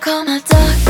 call my doctor,